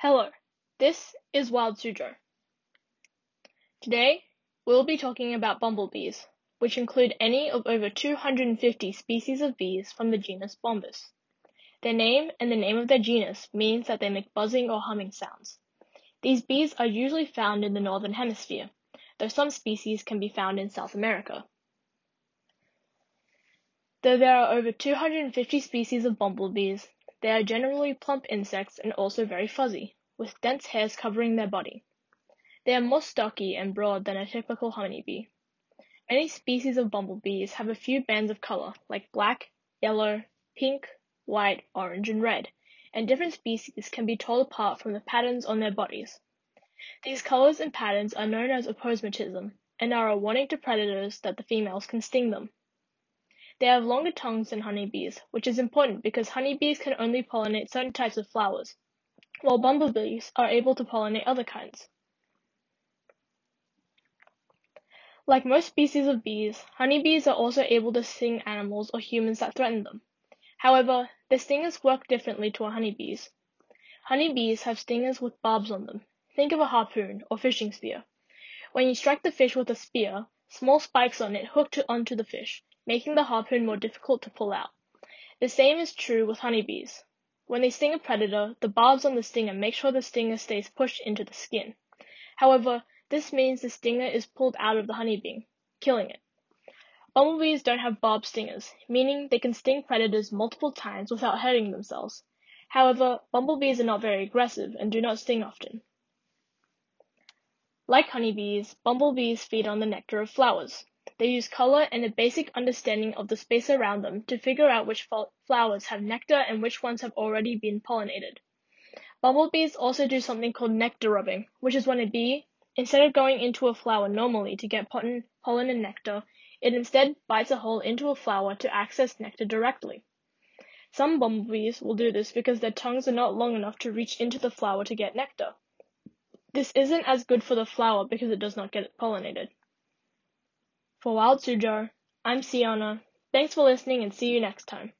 Hello, this is Wild Suzhou. Today, we'll be talking about bumblebees, which include any of over 250 species of bees from the genus Bombus. Their name and the name of their genus means that they make buzzing or humming sounds. These bees are usually found in the northern hemisphere, though some species can be found in South America. Though there are over 250 species of bumblebees, they are generally plump insects and also very fuzzy, with dense hairs covering their body. They are more stocky and broad than a typical honeybee. Many species of bumblebees have a few bands of color, like black, yellow, pink, white, orange, and red, and different species can be told apart from the patterns on their bodies. These colors and patterns are known as aposematism and are a warning to predators that the females can sting them. They have longer tongues than honeybees, which is important because honeybees can only pollinate certain types of flowers, while bumblebees are able to pollinate other kinds. Like most species of bees, honeybees are also able to sting animals or humans that threaten them. However, their stingers work differently to a honeybee's. Honeybees have stingers with barbs on them. Think of a harpoon or fishing spear. When you strike the fish with a spear, small spikes on it hook to, onto the fish, making the harpoon more difficult to pull out. The same is true with honeybees. When they sting a predator, the barbs on the stinger make sure the stinger stays pushed into the skin. However, this means the stinger is pulled out of the honeybee, killing it. Bumblebees don't have barbed stingers, meaning they can sting predators multiple times without hurting themselves. However, bumblebees are not very aggressive and do not sting often. Like honeybees, bumblebees feed on the nectar of flowers. They use color and a basic understanding of the space around them to figure out which flowers have nectar and which ones have already been pollinated. Bumblebees also do something called nectar robbing, which is when a bee, instead of going into a flower normally to get pollen, pollen and nectar, it instead bites a hole into a flower to access nectar directly. Some bumblebees will do this because their tongues are not long enough to reach into the flower to get nectar. This isn't as good for the flower because it does not get pollinated. For Wild Suzhou, I'm Sienna. Thanks for listening and see you next time.